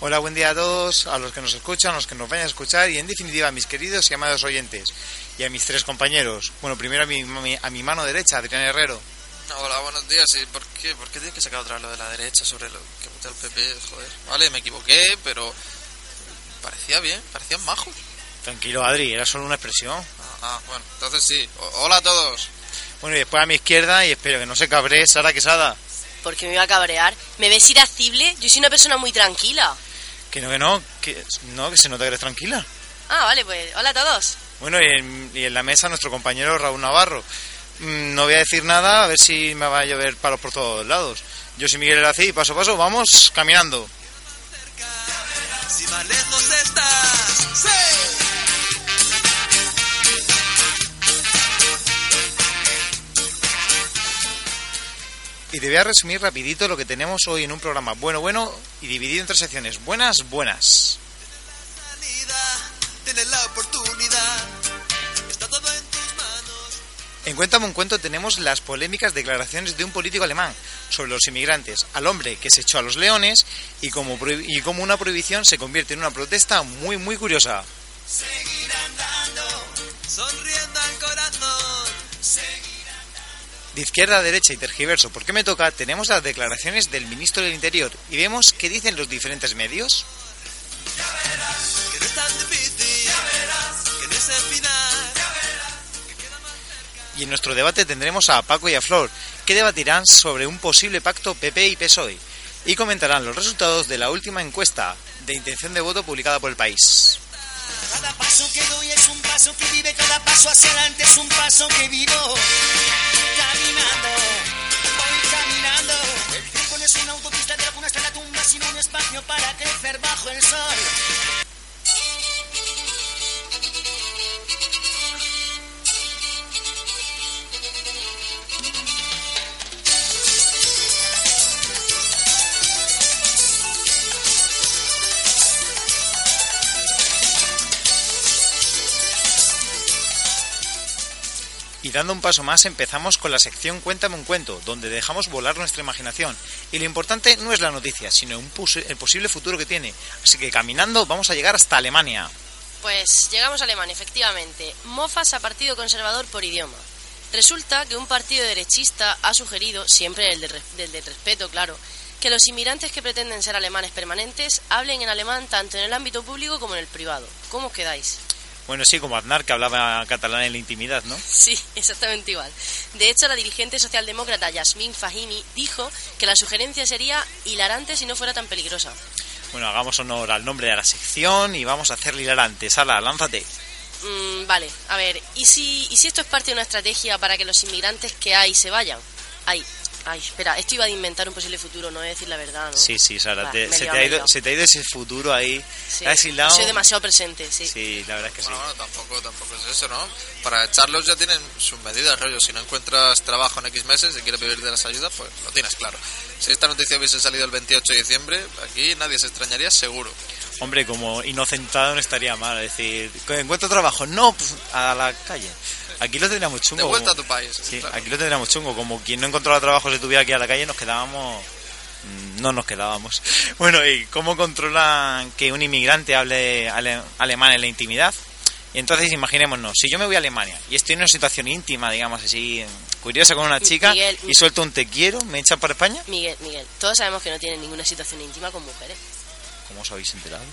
Hola, buen día a todos, a los que nos escuchan, a los que nos vayan a escuchar y en definitiva a mis queridos y amados oyentes y a mis tres compañeros. Bueno, primero a mi, a mi mano derecha, Adrián Herrero. Hola, buenos días. ¿Y por qué, por qué tienes que sacar otra vez lo de la derecha sobre lo que vota el PP? Joder, vale, me equivoqué, pero parecía bien, parecían majos. Tranquilo, Adri, era solo una expresión. Ah, ah, bueno, entonces sí. O- hola a todos. Bueno, y después a mi izquierda y espero que no se cabree Sara Quesada. Porque me iba a cabrear. ¿Me ves irascible? Yo soy una persona muy tranquila. Que no, que no, que no, que se nota que eres tranquila. Ah, vale, pues hola a todos. Bueno, y en, y en la mesa nuestro compañero Raúl Navarro. Mm, No voy a decir nada, a ver si me va a llover palos por todos lados. Yo soy Miguel Elací y paso a paso vamos caminando. Y te voy a resumir rapidito lo que tenemos hoy en un programa bueno, bueno y dividido en tres secciones. Buenas, buenas. En Cuéntame un cuento tenemos las polémicas declaraciones de un político alemán sobre los inmigrantes, al hombre que se echó a los leones y como, y como una prohibición se convierte en una protesta muy muy curiosa. De izquierda a derecha y tergiverso, ¿por qué me toca? Tenemos las declaraciones del ministro del Interior y vemos qué dicen los diferentes medios. Y en nuestro debate tendremos a Paco y a Flor, que debatirán sobre un posible pacto PP y PSOE y comentarán los resultados de la última encuesta de intención de voto publicada por el país. Cada paso que doy es un paso que vive, cada paso hacia adelante es un paso que vivo. Caminando, voy caminando. El tiempo no es una autopista de alguna hasta la tumba, sino un espacio para crecer bajo el sol. Y dando un paso más empezamos con la sección Cuéntame un cuento, donde dejamos volar nuestra imaginación. Y lo importante no es la noticia, sino el posible futuro que tiene. Así que caminando vamos a llegar hasta Alemania. Pues llegamos a Alemania, efectivamente. Mofas a partido conservador por idioma. Resulta que un partido derechista ha sugerido, siempre el del respeto, claro, que los inmigrantes que pretenden ser alemanes permanentes hablen en alemán tanto en el ámbito público como en el privado. ¿Cómo os quedáis? Bueno, sí, como Aznar, que hablaba catalán en la intimidad, ¿no? Sí, exactamente igual. De hecho, la dirigente socialdemócrata Yasmin Fahimi dijo que la sugerencia sería hilarante si no fuera tan peligrosa. Bueno, hagamos honor al nombre de la sección y vamos a hacerle hilarante. Sala, lánzate. Mm, vale, a ver, ¿y si, ¿y si esto es parte de una estrategia para que los inmigrantes que hay se vayan? Ay, ay, espera, esto iba a inventar un posible futuro, no voy a decir la verdad, ¿no? Sí, sí, Sara, Va, te- se, te ha ido, se te ha ido ese futuro ahí. Sí, Te has hilado. Soy demasiado presente, sí. Sí, la verdad es que sí. Bueno, bueno, tampoco, tampoco es eso, ¿no? Para echarlos ya tienen sus medidas, rollo. Si no encuentras trabajo en X meses y quieres vivir de las ayudas, pues lo tienes claro. Si esta noticia hubiese salido el 28 de diciembre, aquí nadie se extrañaría seguro. Hombre, como inocentado no estaría mal. Es decir, ¿encuentro trabajo? No, pues a la calle. Aquí lo tendríamos chungo. De vuelta a como- tu país. Sí, claro. aquí lo tendríamos chungo. Como quien no encontraba trabajo se tuviera que ir a la calle, nos quedábamos. mm, No nos quedábamos. Bueno, ¿y cómo controlan que un inmigrante hable ale- alemán en la intimidad? Y entonces imaginémonos, si yo me voy a Alemania y estoy en una situación íntima, digamos así, curiosa con una chica Miguel, y suelto un te quiero, ¿me echan para España? Miguel, Miguel, todos sabemos que no tienen ninguna situación íntima con mujeres. ¿Cómo os habéis enterado?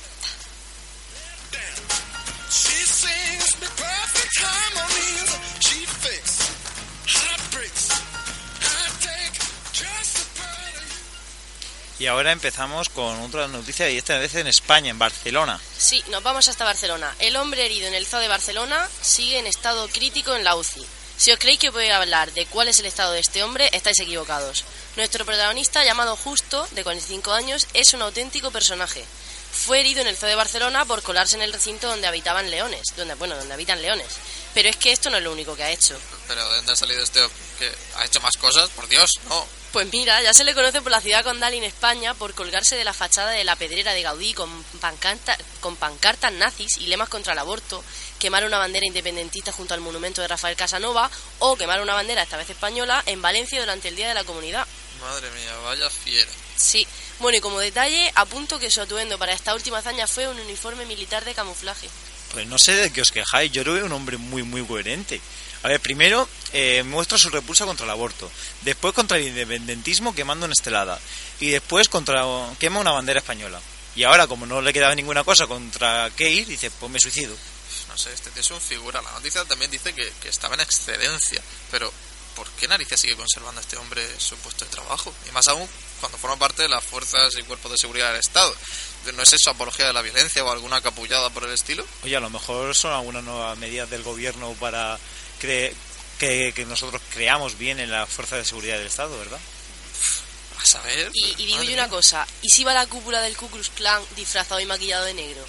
Y ahora empezamos con otra noticia y esta vez en España, en Barcelona. Sí, nos vamos hasta Barcelona. El hombre herido en el zoo de Barcelona sigue en estado crítico en la UCI. Si os creéis que voy a hablar de cuál es el estado de este hombre, estáis equivocados. Nuestro protagonista, llamado Justo, de 45 años, es un auténtico personaje. Fue herido en el zoo de Barcelona por colarse en el recinto donde habitaban leones, donde bueno, donde habitan leones. Pero es que esto no es lo único que ha hecho. Pero ¿de dónde ha salido este que ha hecho más cosas? Por Dios, no. Pues mira, ya se le conoce por la ciudad condal en España por colgarse de la fachada de la pedrera de Gaudí con, pancarta- con pancartas nazis y lemas contra el aborto, quemar una bandera independentista junto al monumento de Rafael Casanova o quemar una bandera, esta vez española, en Valencia durante el Día de la Comunidad. Madre mía, vaya fiera. Sí, bueno, y como detalle, apunto que su atuendo para esta última hazaña fue un uniforme militar de camuflaje. Pues no sé de qué os quejáis, yo lo veo un hombre muy, muy coherente. A ver, primero eh, muestra su repulsa contra el aborto, después contra el independentismo quemando una estelada, y después contra quema una bandera española. Y ahora, como no le quedaba ninguna cosa contra qué ir, dice, pues me suicido. No sé, este tío es un figura. La noticia también dice que, que estaba en excedencia. Pero, ¿por qué narices sigue conservando a este hombre su puesto de trabajo? Y más aún cuando forma parte de las fuerzas y cuerpos de seguridad del Estado. ¿No es eso apología de la violencia o alguna capullada por el estilo? Oye, a lo mejor son algunas nuevas medidas del gobierno para cre- que, que nosotros creamos bien en la fuerza de seguridad del Estado, ¿verdad? A saber. Y, y digo yo una cosa, ¿y si va la cúpula del Ku Klux Klan disfrazado y maquillado de negro?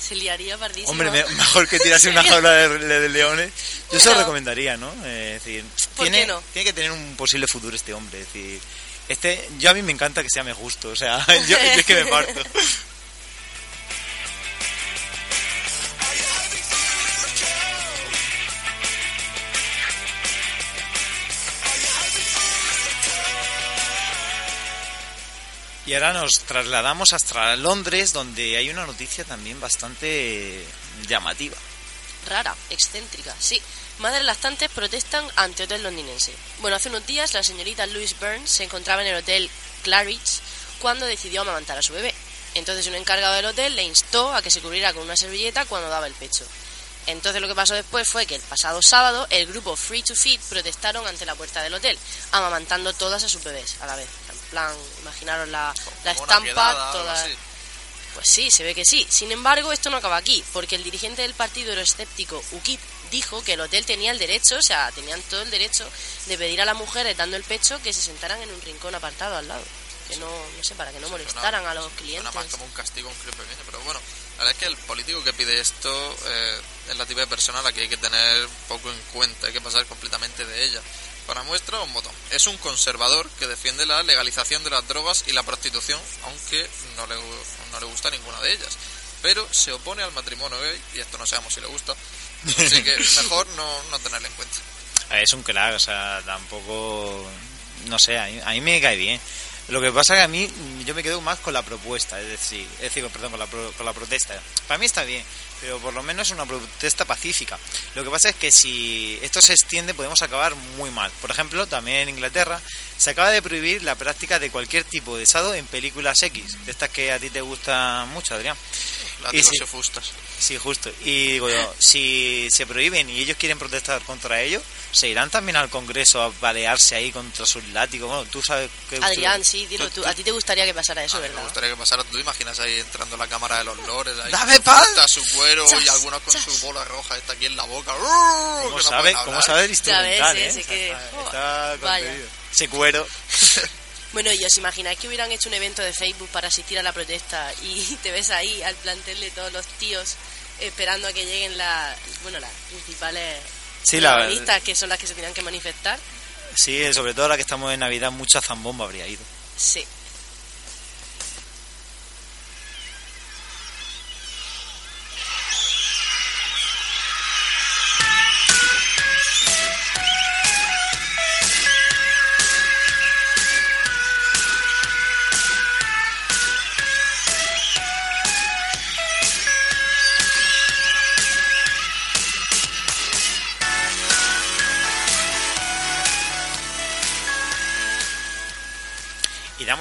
Se liaría pardísimo. Hombre, me- mejor que tirarse una jaula de, de- de leones. Yo se lo Bueno. recomendaría, ¿no? Eh, es decir, ¿Por tiene, qué no? tiene que tener un posible futuro este hombre. Es decir, este, yo a mí me encanta que sea me justo, o sea, yo es que me parto. Y ahora nos trasladamos hasta Londres, donde hay una noticia también bastante llamativa. Rara, excéntrica, sí. Madres lactantes protestan ante hotel londinense. Bueno, hace unos días la señorita Louise Burns se encontraba en el hotel Claridge cuando decidió amamantar a su bebé. Entonces un encargado del hotel le instó a que se cubriera con una servilleta cuando daba el pecho. Entonces lo que pasó después fue que el pasado sábado el grupo Free to Feed protestaron ante la puerta del hotel, amamantando todas a sus bebés a la vez. En plan, imaginaros la, la estampa, quedada, algo toda... así. Pues sí, se ve que sí. Sin embargo, esto no acaba aquí, porque el dirigente del partido euroescéptico UKIP dijo que el hotel tenía el derecho, o sea, tenían todo el derecho de pedir a las mujeres dando el pecho que se sentaran en un rincón apartado al lado. Que no, no sé, para que no molestaran a los clientes. más como un castigo, un crío pequeño, pero bueno, la verdad es que el político que pide esto eh, es la tipo de persona a la que hay que tener poco en cuenta, hay que pasar completamente de ella. Para muestra, un botón. Es un conservador que defiende la legalización de las drogas y la prostitución, aunque no le, no le gusta ninguna de ellas. Pero se opone al matrimonio gay, y esto no sabemos si le gusta, así que mejor no, no tenerlo en cuenta. Es un crack, o sea, tampoco. No sé, a mí, a mí me cae bien. Lo que pasa que a mí yo me quedo más con la propuesta, es decir, es perdón, con la, pro- con la protesta. Para mí está bien, pero por lo menos es una protesta pacífica. Lo que pasa es que si esto se extiende podemos acabar muy mal. Por ejemplo, también en Inglaterra se acaba de prohibir la práctica de cualquier tipo de sado en películas X, de estas que a ti te gustan mucho, Adrián. Látigos sí. y fustas. Sí, justo. Y digo yo, si se prohíben y ellos quieren protestar contra ello, ¿se irán también al Congreso a balearse ahí contra sus látigos? Bueno, tú sabes que... Adrián, sí, dilo tú- tú. A ti te gustaría que pasara eso, A mí me ¿verdad? gustaría que pasara, tú te imaginas ahí entrando la cámara de los lores, ahí ¡Dame con paz! fruta, su cuero y Chas, algunos con chas. su bola roja está aquí en la boca. ¿Cómo no sabe, cómo sabe el instrumental, ves, eh? O sea, que- está, está vaya. contenido. Ese cuero. Bueno, y os imagináis que hubieran hecho un evento de Facebook para asistir a la protesta y te ves ahí al plantel de todos los tíos esperando a que lleguen la, bueno, las principales Sí, la- que son las que se tenían que manifestar. Sí, sobre todo ahora que estamos en Navidad, mucha zambomba habría ido. Sí.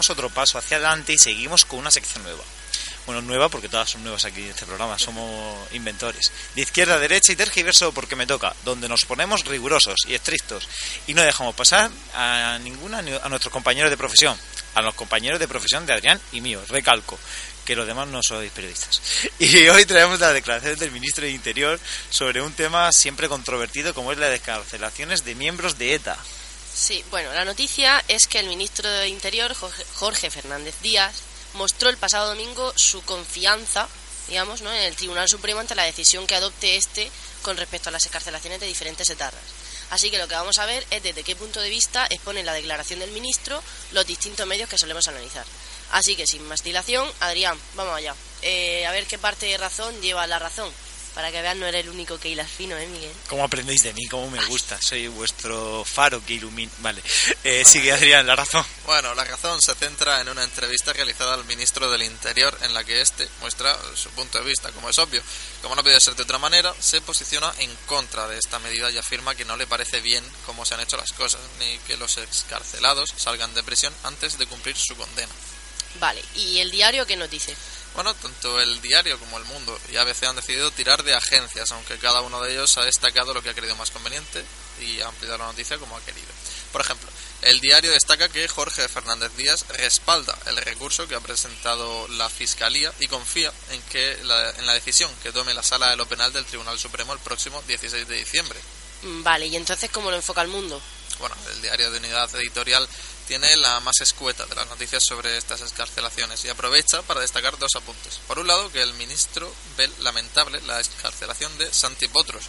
Damos otro paso hacia adelante y seguimos con una sección nueva. Bueno, nueva porque todas son nuevas aquí en este programa, somos inventores. De izquierda a derecha y tergiverso porque me toca, donde nos ponemos rigurosos y estrictos y no dejamos pasar a ninguna ni a nuestros compañeros de profesión, a los compañeros de profesión de Adrián y mío, recalco que los demás no sois periodistas. Y hoy traemos las declaraciones del ministro de Interior sobre un tema siempre controvertido como es las descarcelaciones de miembros de ETA. Sí, bueno, la noticia es que el ministro de Interior, Jorge- Fernández Díaz, mostró el pasado domingo su confianza, digamos, ¿no? en el Tribunal Supremo ante la decisión que adopte este con respecto a las escarcelaciones de diferentes etarras. Así que lo que vamos a ver es desde qué punto de vista expone la declaración del ministro los distintos medios que solemos analizar. Así que sin más dilación, Adrián, vamos allá. Eh, a ver qué parte de razón lleva la razón. Para que vean, no eres el único que hilas fino, ¿eh, Miguel? ¿Cómo aprendéis de mí? ¿Cómo me gusta? Soy vuestro faro que ilumina. Vale, eh, sigue Adrián, la razón. Bueno, la razón se centra en una entrevista realizada al ministro del Interior en la que este muestra su punto de vista, como es obvio. Como no puede ser de otra manera, se posiciona en contra de esta medida y afirma que no le parece bien cómo se han hecho las cosas, ni que los excarcelados salgan de prisión antes de cumplir su condena. Vale, ¿y el diario qué nos dice? Bueno, tanto el diario como el mundo y ABC han decidido tirar de agencias, aunque cada uno de ellos ha destacado lo que ha creído más conveniente y ha ampliado la noticia como ha querido. Por ejemplo, el diario destaca que Jorge Fernández Díaz respalda el recurso que ha presentado la Fiscalía y confía en que la, en la decisión que tome la Sala de lo Penal del Tribunal Supremo el próximo 16 de diciembre. Vale, ¿y entonces cómo lo enfoca el mundo? Bueno, el diario de unidad editorial tiene la más escueta de las noticias sobre estas escarcelaciones y aprovecha para destacar dos apuntes. Por un lado, que el ministro ve lamentable la escarcelación de Santi Potros.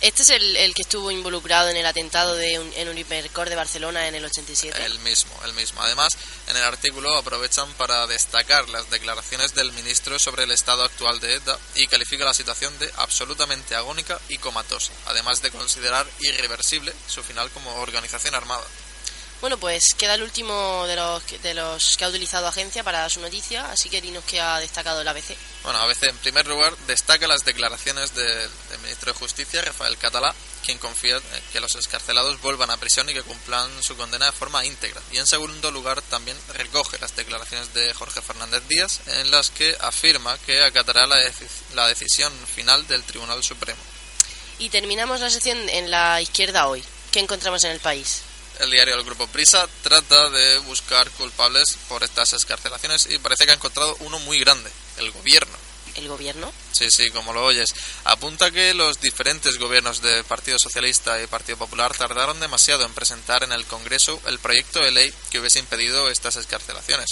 Este es el, el que estuvo involucrado en el atentado de un, en Unipercor de Barcelona en el 87. El mismo, el mismo. Además, en el artículo aprovechan para destacar las declaraciones del ministro sobre el estado actual de ETA y califica la situación de absolutamente agónica y comatosa, además de considerar irreversible su final como organización armada. Bueno, pues queda el último de los, que- de los que ha utilizado agencia para su noticia, así que dinos que ha destacado el ABC. Bueno, a veces, en primer lugar, destaca las declaraciones del, del ministro de Justicia, Rafael Catalá, quien confía en que los escarcelados vuelvan a prisión y que cumplan su condena de forma íntegra. Y en segundo lugar, también recoge las declaraciones de Jorge Fernández Díaz, en las que afirma que acatará la, deci- la decisión final del Tribunal Supremo. Y terminamos la sección en la izquierda hoy. ¿Qué encontramos en el país? El diario del Grupo Prisa trata de buscar culpables por estas escarcelaciones y parece que ha encontrado uno muy grande, el gobierno. ¿El gobierno? Sí, sí, como lo oyes. Apunta que los diferentes gobiernos del Partido Socialista y Partido Popular tardaron demasiado en presentar en el Congreso el proyecto de ley que hubiese impedido estas escarcelaciones.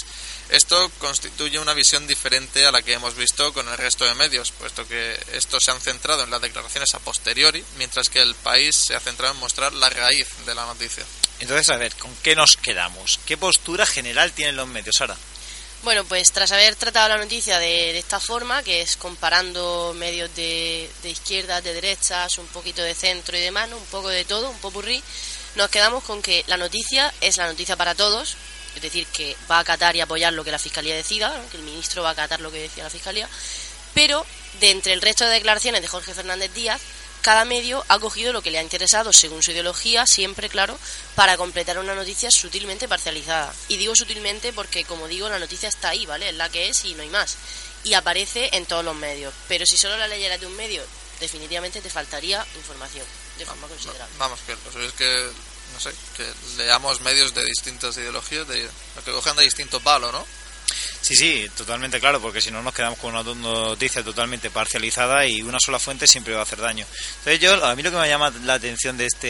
Esto constituye una visión diferente a la que hemos visto con el resto de medios, puesto que estos se han centrado en las declaraciones a posteriori, mientras que el país se ha centrado en mostrar la raíz de la noticia. Entonces, a ver, ¿con qué nos quedamos? ¿Qué postura general tienen los medios ahora? Bueno, pues tras haber tratado la noticia de, esta forma, que es comparando medios de, de izquierdas, de derechas, un poquito de centro y demás, ¿no? un poco de todo, un popurrí, nos quedamos con que la noticia es la noticia para todos, es decir, que va a acatar y apoyar lo que la Fiscalía decida, que el ministro va a acatar lo que decía la Fiscalía, pero de entre el resto de declaraciones de Jorge Fernández Díaz, cada medio ha cogido lo que le ha interesado según su ideología, siempre claro, para completar una noticia sutilmente parcializada. Y digo sutilmente porque, como digo, la noticia está ahí, ¿vale? Es la que es y no hay más. Y aparece en todos los medios. Pero si solo la leyeras de un medio, definitivamente te faltaría información, de forma considerable. Vamos, que lo es que, no sé, que leamos medios de distintas ideologías, de, que cojan de distinto palo, ¿no? Sí, sí, totalmente claro, porque si no nos quedamos con una noticia totalmente parcializada y una sola fuente siempre va a hacer daño. Entonces yo, a mí lo que me llama la atención de este,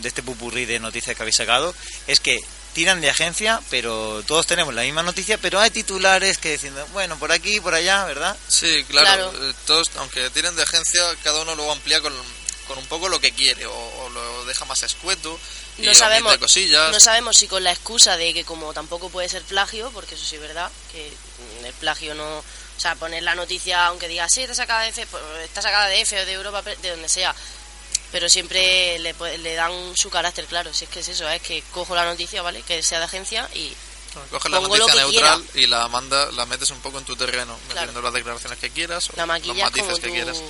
de este pupurrí de noticias que habéis sacado es que tiran de agencia, pero todos tenemos la misma noticia, pero hay titulares que diciendo, bueno, por aquí, por allá, ¿verdad? Sí, claro. Claro. eh, Todos, aunque tienen de agencia, cada uno luego amplía con, con un poco lo que quiere o, o lo deja más escueto y No sabemos, cosillas. no sabemos si con la excusa de que como tampoco puede ser plagio, porque eso sí es verdad, que mm, el plagio no... O sea, poner la noticia, aunque diga, sí, está sacada de F, pues, está sacada de F o de Europa, de donde sea, pero siempre le, le dan su carácter, claro, si es que es eso, es que cojo la noticia, ¿vale? Que sea de agencia y... Coges la pongo noticia neutral y la manda, la metes un poco en tu terreno, Claro. metiendo las declaraciones que quieras o La los matices que quieras.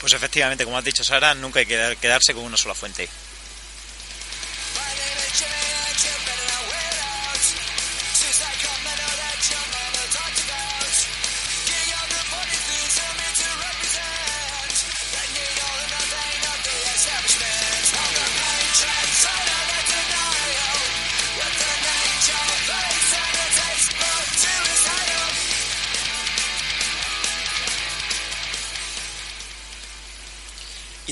Pues efectivamente, como has dicho Sara, nunca hay que quedar- quedarse con una sola fuente.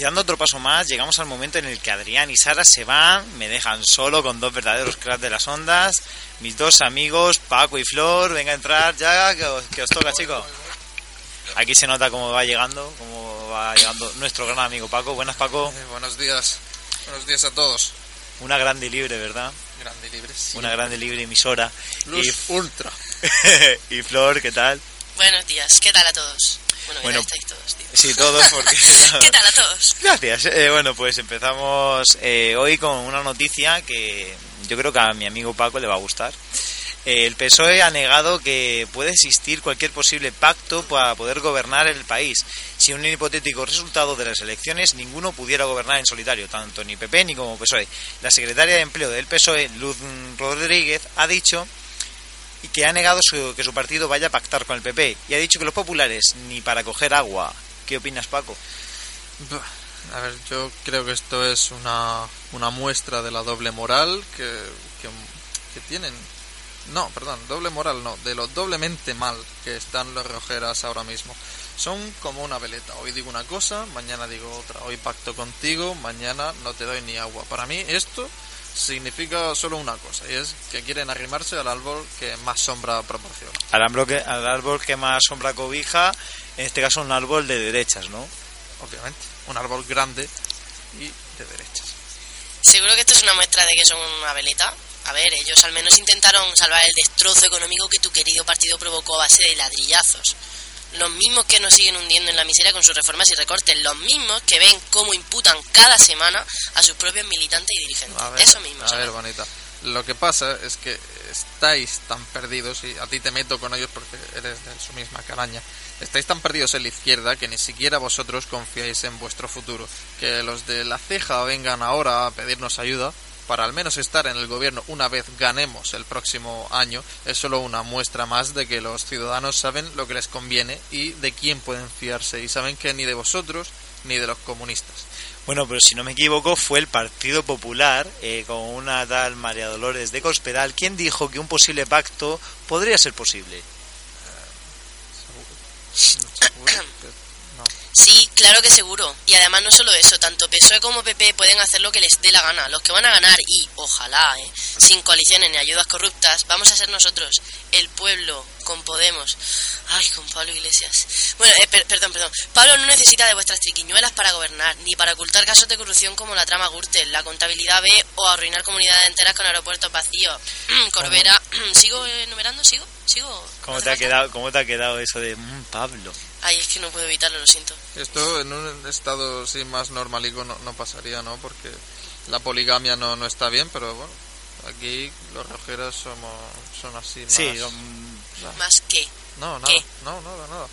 Dando otro paso más, llegamos al momento en el que Adrián y Sara se van, me dejan solo con dos verdaderos cracks de las ondas, mis dos amigos, Paco y Flor, venga a entrar ya, que os, que os toca, chicos. Aquí se nota cómo va llegando, cómo va llegando nuestro gran amigo Paco. Buenas, Paco. Eh, buenos días. Buenos días a todos. Una grande y libre, ¿verdad? Grande y libre. sí. Una grande y libre emisora. Luz ultra. Y, y Flor, ¿qué tal? Buenos días, ¿qué tal a todos? Bueno, Bueno, ya estáis todos, tío. Sí, todos, porque... ¿Qué tal a todos? Gracias. Eh, bueno, pues empezamos eh, hoy con una noticia que yo creo que a mi amigo Paco le va a gustar. Eh, el PSOE ha negado que puede existir cualquier posible pacto para poder gobernar el país. Si un hipotético resultado de las elecciones ninguno pudiera gobernar en solitario, tanto ni PP ni como PSOE. La secretaria de Empleo del PSOE, Luz Rodríguez, ha dicho que ha negado su- que su partido vaya a pactar con el PP y ha dicho que los populares ni para coger agua. ¿Qué opinas, Paco? A ver, yo creo que esto es una, una muestra de la doble moral que, que, que tienen. No, perdón, doble moral no, de lo doblemente mal que están los rojeras ahora mismo. Son como una veleta. Hoy digo una cosa, mañana digo otra. Hoy pacto contigo, mañana no te doy ni agua. Para mí esto significa solo una cosa y es que quieren arrimarse al árbol que más sombra proporciona. Al árbol, que, al árbol que más sombra cobija, en este caso un árbol de derechas, ¿no? Obviamente, un árbol grande y de derechas. Seguro que esto es una muestra de que son una veleta. A ver, ellos al menos intentaron salvar el destrozo económico que tu querido partido provocó a base de ladrillazos. Los mismos que nos siguen hundiendo en la miseria con sus reformas y recortes, los mismos que ven cómo imputan cada semana a sus propios militantes y dirigentes. A ver, Eso mismo. A ver, bonita. Lo que pasa es que estáis tan perdidos, y a ti te meto con ellos porque eres de su misma calaña, estáis tan perdidos en la izquierda que ni siquiera vosotros confiáis en vuestro futuro. Que los de la ceja vengan ahora a pedirnos ayuda para al menos estar en el gobierno una vez ganemos el próximo año es solo una muestra más de que los ciudadanos saben lo que les conviene y de quién pueden fiarse y saben que ni de vosotros ni de los comunistas. Bueno, pero si no me equivoco, fue el Partido Popular, eh, con una tal María Dolores de Cospedal, quien dijo que un posible pacto podría ser posible. Seguro que no. Sí, claro que seguro. Y además no solo eso, tanto PSOE como PP pueden hacer lo que les dé la gana. Los que van a ganar y, ojalá, ¿eh? sin coaliciones ni ayudas corruptas, vamos a ser nosotros, el pueblo, con Podemos. Ay, con Pablo Iglesias. Bueno, eh, per- perdón, perdón. Pablo no necesita de vuestras triquiñuelas para gobernar, ni para ocultar casos de corrupción como la trama Gürtel, la contabilidad B o arruinar comunidades enteras con aeropuertos vacíos. Corbera, ¿sigo enumerando? ¿Sigo? ¿Sigo? ¿Cómo ¿No te, ha quedado, ¿Cómo te ha quedado eso de mm, Pablo? Ay, es que no puedo evitarlo, lo siento. Esto en un estado así más normalico no, no pasaría, ¿no? Porque la poligamia no, no está bien, pero bueno, aquí los rojeras somos, son así más... Sí, mm, Más que. No, nada, ¿Qué? no, nada, nada.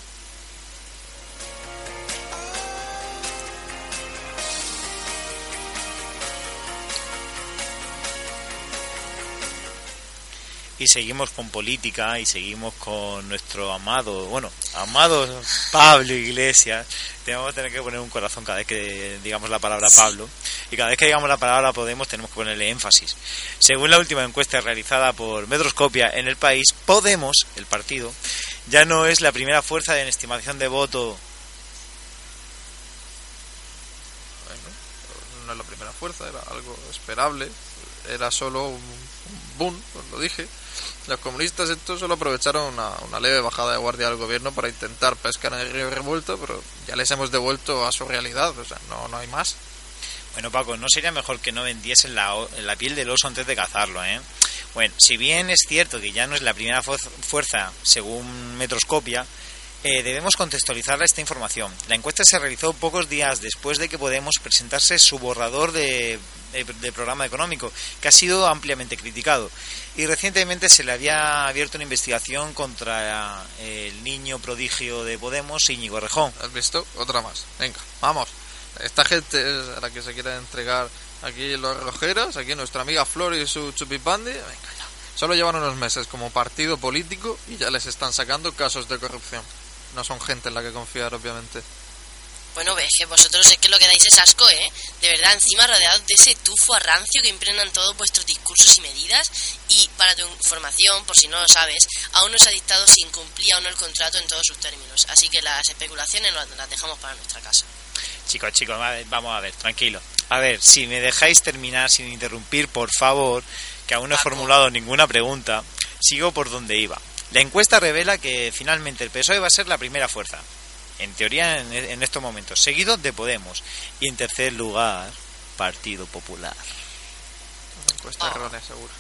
y seguimos con política y seguimos con nuestro amado, bueno, amado Pablo Iglesias. Tenemos que tener que poner un corazón cada vez que digamos la palabra Pablo. Y cada vez que digamos la palabra Podemos tenemos que ponerle énfasis. Según la última encuesta realizada por Metroscopia en el país, Podemos, el partido, ya no es la primera fuerza en estimación de voto. Bueno, no es la primera fuerza, era algo esperable, era solo un, boom, os lo dije. Los comunistas estos solo aprovecharon una, una leve bajada de guardia del gobierno para intentar pescar en el río revuelto, pero ya les hemos devuelto a su realidad, o sea, no, no hay más. Bueno, Paco, ¿no sería mejor que no vendiesen la, la piel del oso antes de cazarlo, eh? Bueno, si bien es cierto que ya no es la primera fu- fuerza, según Metroscopia, eh, debemos contextualizar esta información. La encuesta se realizó pocos días después de que Podemos presentase su borrador de, de- de programa económico, que ha sido ampliamente criticado. Y recientemente se le había abierto una investigación contra eh, el niño prodigio de Podemos, Íñigo Rejón. ¿Has visto? Otra más. Venga, vamos. Esta gente es a la que se quiere entregar aquí los rojeras, aquí nuestra amiga Flor y su chupipandi. Venga ya. Solo llevan unos meses como partido político y ya les están sacando casos de corrupción. No son gente en la que confiar, obviamente. Bueno, ves que vosotros es que lo que dais es asco, ¿eh? De verdad, encima rodeados de ese tufo a rancio que impregnan todos vuestros discursos y medidas. Y para tu información, por si no lo sabes, aún no se ha dictado si incumplía o no el contrato en todos sus términos. Así que las especulaciones las dejamos para nuestra casa. Chicos, chicos, vamos a ver, tranquilo. A ver, si me dejáis terminar sin interrumpir, por favor, que aún no he formulado ninguna pregunta, sigo por donde iba. La encuesta revela que finalmente el PSOE va a ser la primera fuerza, en teoría en, en estos momentos, seguido de Podemos. Y en tercer lugar, Partido Popular. Encuesta errónea, seguro.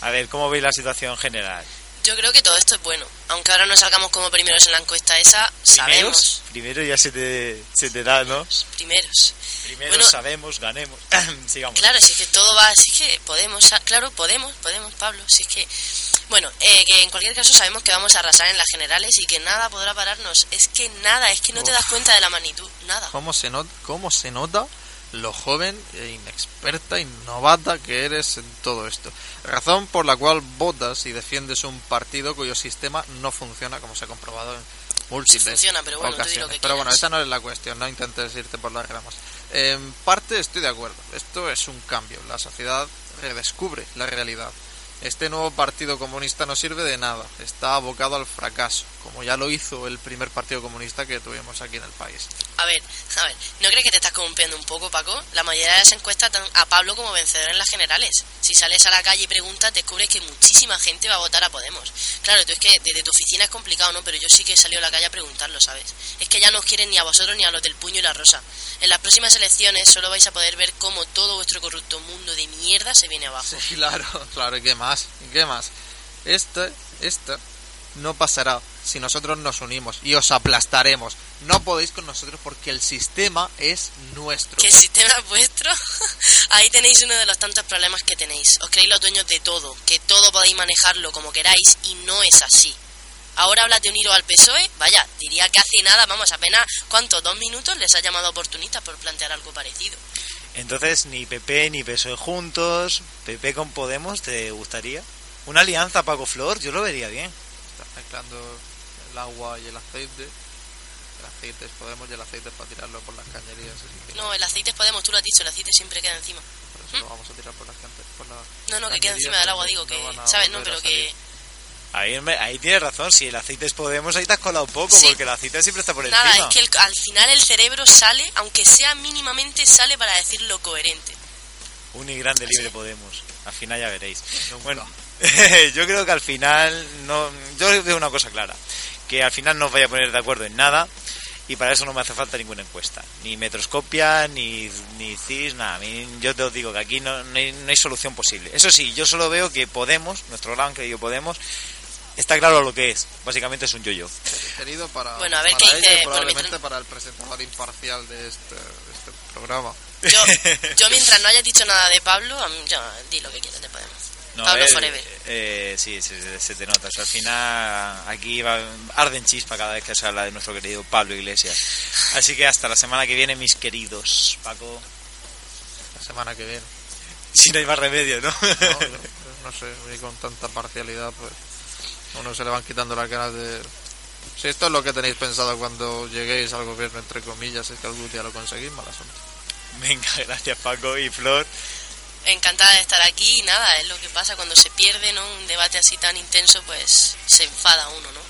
A ver, ¿cómo veis la situación general? Yo creo que todo esto es bueno. Aunque ahora no salgamos como primeros en la encuesta esa, sabemos. Primero ya se te, se te da, ¿no? Primeros. Primero Bueno, sabemos, ganemos. Sigamos. Claro, si es que todo va, si es que podemos, sa- claro, podemos, podemos, Pablo, si es que... Bueno, eh, que en cualquier caso sabemos que vamos a arrasar en las generales y que nada podrá pararnos. Es que nada, es que no te das cuenta de la magnitud, nada. ¿Cómo se, not- ¿Cómo se nota lo joven e inexperta y novata que eres en todo esto? Razón por la cual votas y defiendes un partido cuyo sistema no funciona, como se ha comprobado en múltiples Sí funciona, pero bueno, lo ocasiones. que pero bueno, esa no es la cuestión, no intentes irte por las ramas. En parte estoy de acuerdo, esto es un cambio, la sociedad redescubre la realidad. Este nuevo partido comunista no sirve de nada, está abocado al fracaso, como ya lo hizo el primer partido comunista que tuvimos aquí en el país. A ver, a ver, ¿no crees que te estás corrompiendo un poco, Paco? La mayoría de las encuestas dan a Pablo como vencedor en las generales. Si sales a la calle y preguntas, descubres que muchísima gente va a votar a Podemos. Claro, tú es que desde tu oficina es complicado, ¿no? Pero yo sí que he salido a la calle a preguntarlo, ¿sabes? Es que ya no os quieren ni a vosotros ni a los del puño y la rosa. En las próximas elecciones solo vais a poder ver cómo todo vuestro corrupto mundo de mierda se viene abajo. Sí, claro, claro, ¿y qué más? ¿Y qué más? Esta, esta no pasará si nosotros nos unimos y os aplastaremos. No podéis con nosotros porque el sistema es nuestro. ¿Que el sistema es vuestro? Ahí tenéis uno de los tantos problemas que tenéis. Os creéis los dueños de todo, que todo podéis manejarlo como queráis y no es así. Ahora hablas de uniros al PSOE, vaya, diría que hace nada, vamos, apenas, ¿cuánto? ¿Dos minutos les ha llamado oportunistas por plantear algo parecido? Entonces, ni PP ni PSOE juntos, PP con Podemos, ¿te gustaría? Una alianza Paco Flor, yo lo vería bien. Está mezclando el agua y el aceite. El aceite es Podemos y el aceite es para tirarlo por las cañerías. así que No, el aceite es Podemos, tú lo has dicho, el aceite siempre queda encima. por eso lo vamos a tirar por las por No, no, que queda encima del agua, digo, que, no ¿sabes? No, pero que... Ahí, tienes razón, si el aceite es Podemos, ahí te has colado poco, Sí. porque el aceite siempre está por Nada, encima. es que el- al final el cerebro sale, aunque sea mínimamente, sale para decir lo coherente. Un y grande libre Podemos. Al final ya veréis. Bueno, yo creo que al final no. Yo veo una cosa clara: que al final no os vaya a poner de acuerdo en nada. Y para eso no me hace falta ninguna encuesta. Ni metroscopia, ni, ni CIS, nada. A mí, yo te os digo que aquí no, no hay, no hay solución posible. Eso sí, yo solo veo que Podemos, nuestro gran querido Podemos, está claro lo que es. Básicamente es un yo-yo. Querido para, Bueno, a ver para qué ella dice y por probablemente para el presentador imparcial de este, de este programa. Yo, yo mientras no hayas dicho nada de Pablo, yo, di lo que quieras de Podemos. No, Pablo eh, Forever. eh, sí, se, se te nota. O sea, al final aquí va, arden chispa cada vez que se habla de nuestro querido Pablo Iglesias. Así que hasta la semana que viene, mis queridos. Paco, La semana que viene. si no hay más remedio, ¿no? No, no, no sé, con tanta parcialidad, pues uno se le van quitando las ganas de... Si esto es lo que tenéis pensado cuando lleguéis al gobierno, entre comillas, es que algún día lo conseguís, mal asunto. Venga, gracias Paco y Flor. Encantada de estar aquí y nada, es lo que pasa cuando se pierde ¿no? un debate así tan intenso, pues se enfada uno, ¿no?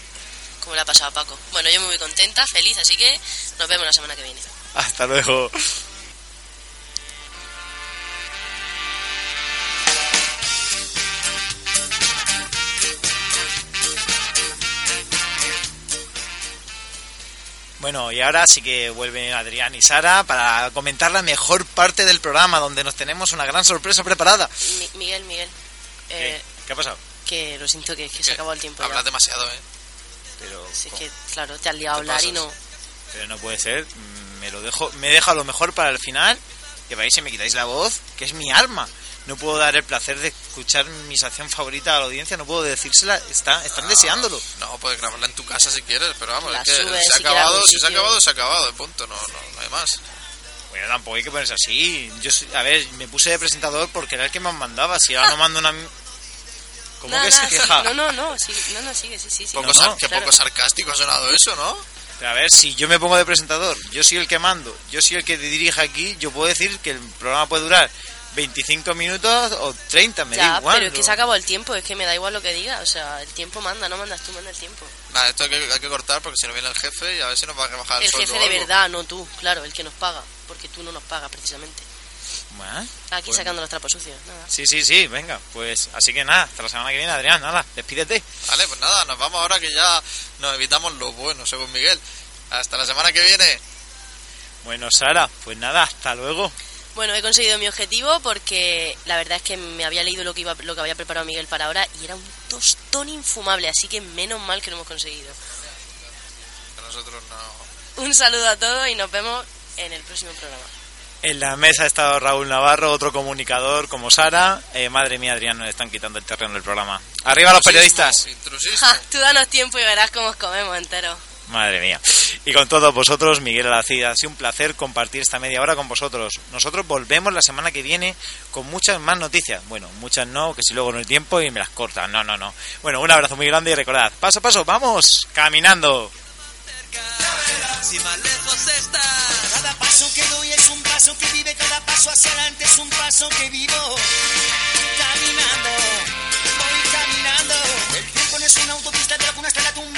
Como le ha pasado a Paco. Bueno, yo muy contenta, feliz, así que nos vemos la semana que viene. Hasta luego. Bueno, y ahora sí que vuelven Adrián y Sara para comentar la mejor parte del programa, donde nos tenemos una gran sorpresa preparada. Mi- Miguel, Miguel, ¿Qué? eh, ¿Qué ha pasado? que lo siento que, que se acabó el tiempo ya. Hablas demasiado, ¿eh? Pero, que, claro, te has liado a hablar y no... pero no puede ser. Mm, Me lo dejo, me deja lo mejor para el final. Que vais y me quitáis la voz, que es mi arma. No puedo dar el placer de escuchar mi sección favorita a la audiencia, no puedo decírsela, está, están deseándolo. No, puedes grabarla en tu casa si quieres, pero vamos, es que se ha si quieres a acabado, si se ha acabado, se ha acabado, punto, no, no, no hay más. Bueno, tampoco hay que ponerse así. Yo, a ver, me puse de presentador porque era el que más mandaba. Si ahora no mando una. ¿Cómo que se queja? No, no, no, sí, no, no, sigue, sí, sí, sí. Poco no, sar- no, qué claro. poco sarcástico ha sonado eso, ¿no? Pero a ver, si yo me pongo de presentador, yo soy el que mando, yo soy el que dirige aquí, yo puedo decir que el programa puede durar 25 minutos o 30, me da Ya, igual. pero es que se acabó el tiempo, es que me da igual lo que diga. O sea, el tiempo manda, no mandas tú, manda el tiempo. Nada, esto hay que, hay que cortar porque si no viene el jefe y a ver si nos va a rebajar el, El jefe de algo. verdad, no tú, claro, el que nos paga. Porque tú no nos pagas precisamente. Aquí pues- sacando los trapos sucios, nada. Sí, sí, sí, venga, pues así que nada, hasta la semana que viene, Adrián, nada, despídete. Vale, pues nada, nos vamos ahora que ya nos evitamos lo bueno, según Miguel. Hasta la semana que viene. Bueno, Sara, pues nada, hasta luego. Bueno, he conseguido mi objetivo porque la verdad es que me había leído lo que, iba, lo que había preparado Miguel para ahora y era un tostón infumable, así que menos mal que lo hemos conseguido. Nosotros no... Un saludo a todos y nos vemos en el próximo programa. En la mesa ha estado Raúl Navarro, otro comunicador como Sara. Eh, madre mía, Adrián, nos están quitando el terreno del programa. ¡Arriba los periodistas! Ja, tú danos tiempo y verás cómo os comemos enteros. Madre mía. Y con todos vosotros, Miguel Alacida, ha sido un placer compartir esta media hora con vosotros. Nosotros volvemos la semana que viene con muchas más noticias. Bueno, muchas no, que si luego no hay tiempo y me las cortan. No, no, no. Bueno, un abrazo muy grande y recordad, paso a paso, vamos, caminando. Si más lejos estás. Cada paso que doy es un paso que vive, cada paso hacia adelante es un paso que vivo. Caminando, voy caminando. El tiempo es una autopista de la cuna hasta la tumba.